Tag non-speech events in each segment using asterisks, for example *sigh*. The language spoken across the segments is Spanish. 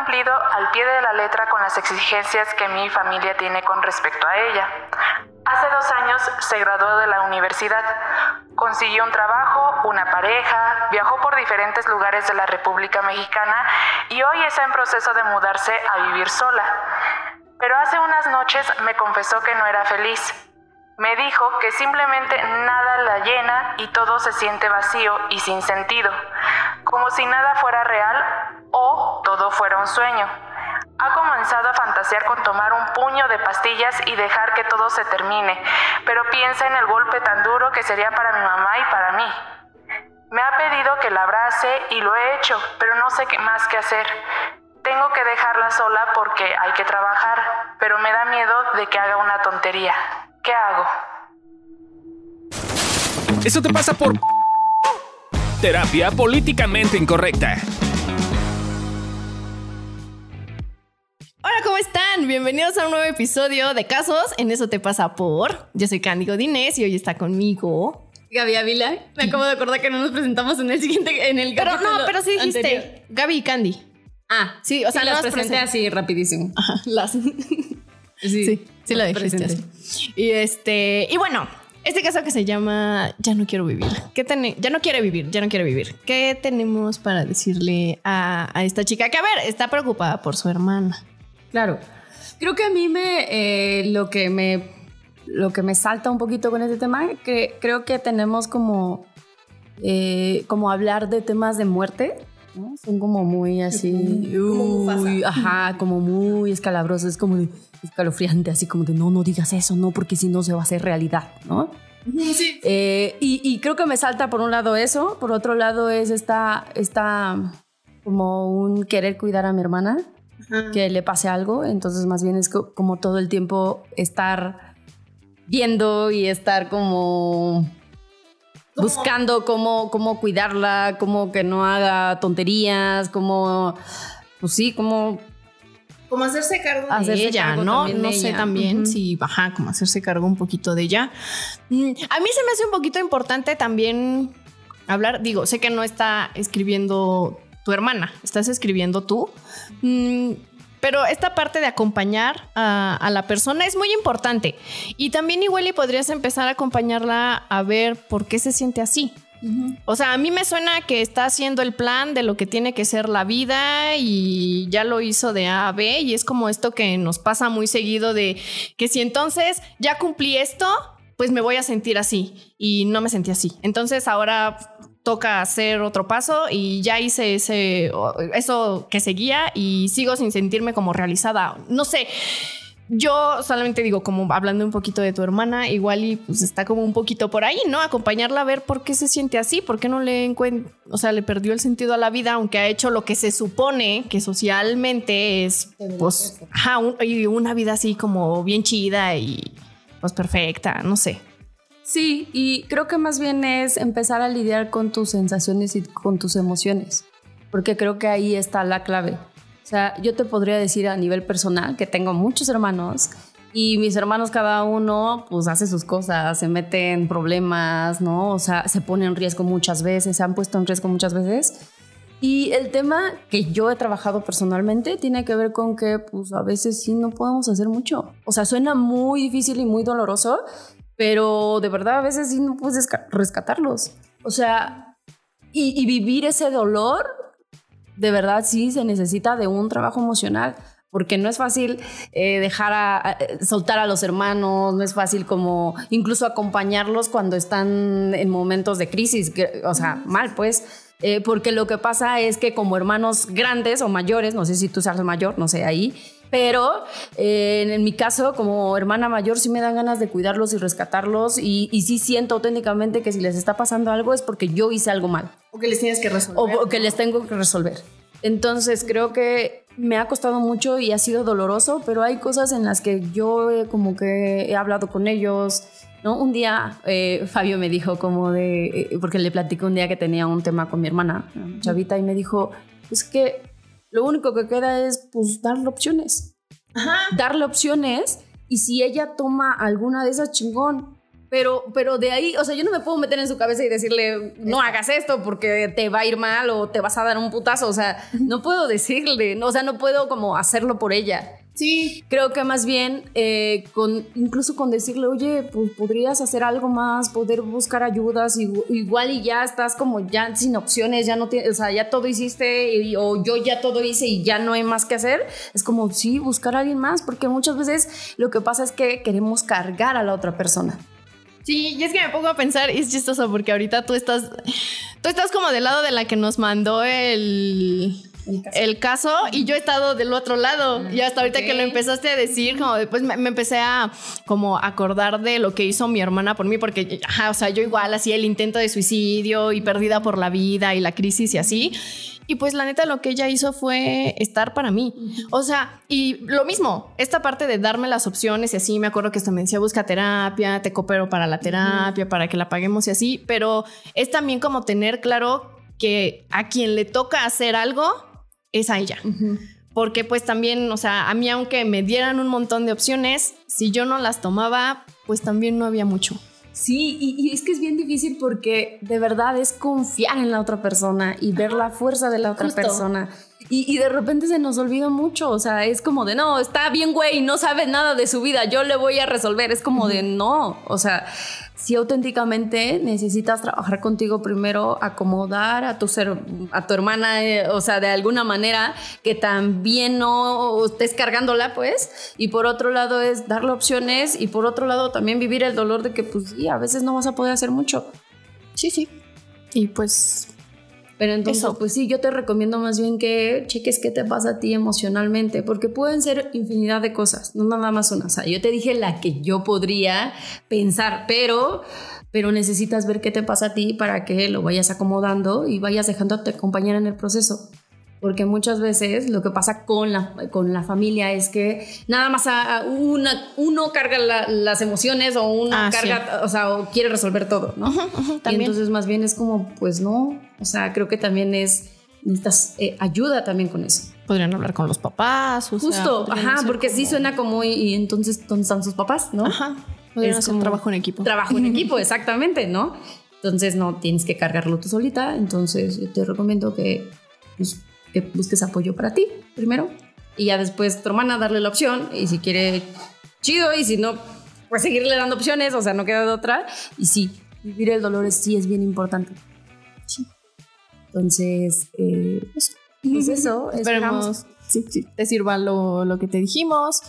cumplido al pie de la letra con las exigencias que mi familia tiene con respecto a ella. Hace dos años se graduó de la universidad, consiguió un trabajo, una pareja, viajó por diferentes lugares de la República Mexicana y hoy está en proceso de mudarse a vivir sola. Pero hace unas noches me confesó que no era feliz. Me dijo que simplemente nada la llena y todo se siente vacío y sin sentido, como si nada fuera real todo fuera un sueño. Ha comenzado a fantasear con tomar un puño de pastillas y dejar que todo se termine, pero piensa en el golpe tan duro que sería para mi mamá y para mí. Me ha pedido que la abrace y lo he hecho, pero no sé qué más que hacer. Tengo que dejarla sola porque hay que trabajar, pero me da miedo de que haga una tontería. ¿Qué hago? Eso te pasa por terapia políticamente incorrecta. Bienvenidos a un nuevo episodio de Casos en Eso te pasa por. Yo soy Candy Godínez y hoy está conmigo Gaby Ávila. Me acabo de acordar que no nos presentamos en el siguiente, en el Pero no, pero sí dijiste anterior. Gaby y Candy. Ah, Sí, o sea, sí, las presenté presen- así rapidísimo. *laughs* Ajá, las. Sí, Sí, las dijiste así. Y este, y bueno, este caso que se llama Ya no quiero vivir. ¿Qué ya no quiere vivir, ya no quiere vivir. ¿Qué tenemos para decirle a, a esta chica? Que a ver, está preocupada por su hermana. Claro. Creo que a mí me eh, lo que me lo que me salta un poquito con este tema, que creo que tenemos como eh, como hablar de temas de muerte. ¿no? Son como muy así, Como Mufasa. uy, ajá, como muy escalabroso, es como escalofriante, así como de no, no digas eso, no, porque si no se va a hacer realidad, ¿no? Eh, y, y creo que me salta por un lado eso, por otro lado es esta, esta como un querer cuidar a mi hermana, que le pase algo, entonces más bien es co- como todo el tiempo estar viendo y estar como buscando cómo, cómo cuidarla, cómo que no haga tonterías, cómo, pues sí, como Como hacerse cargo de Hacerse ella, cargo ¿no? No sé también si, ajá, como hacerse cargo un poquito de ella. Mm, A mí se me hace un poquito importante también hablar, digo, sé que no está escribiendo tu hermana, estás escribiendo tú, Mm, pero esta parte de acompañar a, a la persona es muy importante. Y también igual y podrías empezar a acompañarla a ver por qué se siente así. O sea, a mí me suena que está haciendo el plan de lo que tiene que ser la vida y ya lo hizo de A a B y es como esto que nos pasa muy seguido de que si entonces ya cumplí esto, pues me voy a sentir así y no me sentí así. Entonces ahora toca hacer otro paso y ya hice ese eso que seguía y sigo sin sentirme como realizada. No sé. Yo solamente digo, como hablando un poquito de tu hermana, igual y pues está como un poquito por ahí, ¿no? Acompañarla a ver por qué se siente así, por qué no le encuentra, o sea, le perdió el sentido a la vida, aunque ha hecho lo que se supone que socialmente es, pues, ajá, un- y una vida así como bien chida y pues perfecta, no sé. Sí, y creo que más bien es empezar a lidiar con tus sensaciones y con tus emociones, porque creo que ahí está la clave. O sea, yo te podría decir a nivel personal que tengo muchos hermanos y mis hermanos cada uno pues hace sus cosas, se mete en problemas, ¿no? O sea, se pone en riesgo muchas veces, se han puesto en riesgo muchas veces. Y el tema que yo he trabajado personalmente tiene que ver con que pues a veces sí no podemos hacer mucho. O sea, suena muy difícil y muy doloroso, pero de verdad a veces sí no puedes resca- rescatarlos. O sea, y, vivir ese dolor, de verdad sí se necesita de un trabajo emocional. Porque no es fácil eh, dejar a- soltar a los hermanos, no es fácil como incluso acompañarlos cuando están en momentos de crisis, o sea, mal pues. Eh, porque lo que pasa es que como hermanos grandes o mayores, no sé si tú seas mayor, no sé ahí, pero eh, en, mi caso como hermana mayor sí me dan ganas de cuidarlos y rescatarlos y, y sí siento auténticamente que si les está pasando algo es porque yo hice algo mal O que les tienes que resolver. o, o que les tengo que resolver. Entonces creo que me ha costado mucho y ha sido doloroso, pero hay cosas en las que yo como que he hablado con ellos. ¿No? Un día eh, Fabio me dijo como de, eh, porque le platicé un día que tenía un tema con mi hermana, chavita, y me dijo, es que lo único que queda es pues darle opciones. Darle opciones y si ella toma alguna de esas chingón, Pero, pero de ahí, o sea, yo no me puedo meter en su cabeza y decirle, no hagas esto porque te va a ir mal o te vas a dar un putazo. O sea, no puedo decirle, no, o sea, no puedo como hacerlo por ella. Sí. Creo que más bien, eh, con, incluso con decirle, oye, pues podrías hacer algo más, poder buscar ayudas, igual y ya estás como ya sin opciones, ya no tienes, o sea, ya todo hiciste o yo ya todo hice y ya no hay más que hacer. Es como, sí, buscar a alguien más, porque muchas veces lo que pasa es que queremos cargar a la otra persona. Sí, y es que me pongo a pensar, y es chistoso porque ahorita tú estás, tú estás como del lado de la que nos mandó el, el caso. y yo he estado del otro lado. y hasta ahorita que lo empezaste a decir, como después me, empecé a como acordar de lo que hizo mi hermana por mí, porque, o sea, yo igual hacía el intento de suicidio y perdida por la vida y la crisis y así. Y pues la neta lo que ella hizo fue estar para mí. O sea, y lo mismo, esta parte de darme las opciones y así, me acuerdo que esto me decía, busca terapia, te coopero para la terapia, para que la paguemos y así, pero es también como tener claro que a quien le toca hacer algo es a ella. Porque pues también, o sea, a mí aunque me dieran un montón de opciones, si yo no las tomaba, pues también no había mucho. Sí, y, es que es bien difícil porque de verdad es confiar en la otra persona y ver la fuerza de la otra persona. Y, de repente se nos olvida mucho, o sea, es como de, no, está bien, güey, no sabe nada de su vida, yo le voy a resolver, es como de, no, o sea, si auténticamente necesitas trabajar contigo primero, acomodar a tu ser, a tu hermana, eh, o sea, de alguna manera que también no estés cargándola, pues, y por otro lado es darle opciones y por otro lado también vivir el dolor de que, pues, sí, a veces no vas a poder hacer mucho. Sí, sí. Y pues pero entonces, pues sí, yo te recomiendo más bien que cheques qué te pasa a ti emocionalmente, porque pueden ser infinidad de cosas, no nada más una. O sea, yo te dije la que yo podría pensar, pero pero necesitas ver qué te pasa a ti para que lo vayas acomodando y vayas dejándote acompañar en el proceso porque muchas veces lo que pasa con la, con la familia es que nada más a, una, uno carga las emociones o uno ah, carga, o sea, o quiere resolver todo, ¿no? y entonces más bien es como, pues no, o sea, creo que también es, necesitas eh, ayuda también con eso. Podrían hablar con los papás, o Justo, ajá, porque sí suena como, y, entonces, ¿dónde están sus papás, no? Ajá, podrían hacer un trabajo en equipo. Trabajo en *laughs* equipo, exactamente, ¿no? Entonces no tienes que cargarlo tú solita, entonces yo te recomiendo que pues, que busques apoyo para ti primero y ya después tu hermana darle la opción y si quiere, chido, y si no, pues seguirle dando opciones, o sea, no queda de otra. Y sí, vivir el dolor sí es bien importante. Sí. Entonces, eh, eso. Pues eso, esperamos sí, sí, te sirva lo, lo, que te dijimos,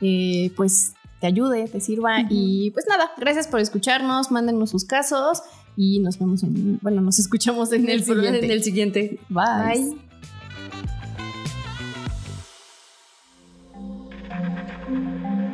eh, pues te ayude, te sirva. Y pues nada, gracias por escucharnos, mándenos sus casos y nos vemos en, bueno, nos escuchamos en, el, siguiente. En el siguiente. Bye.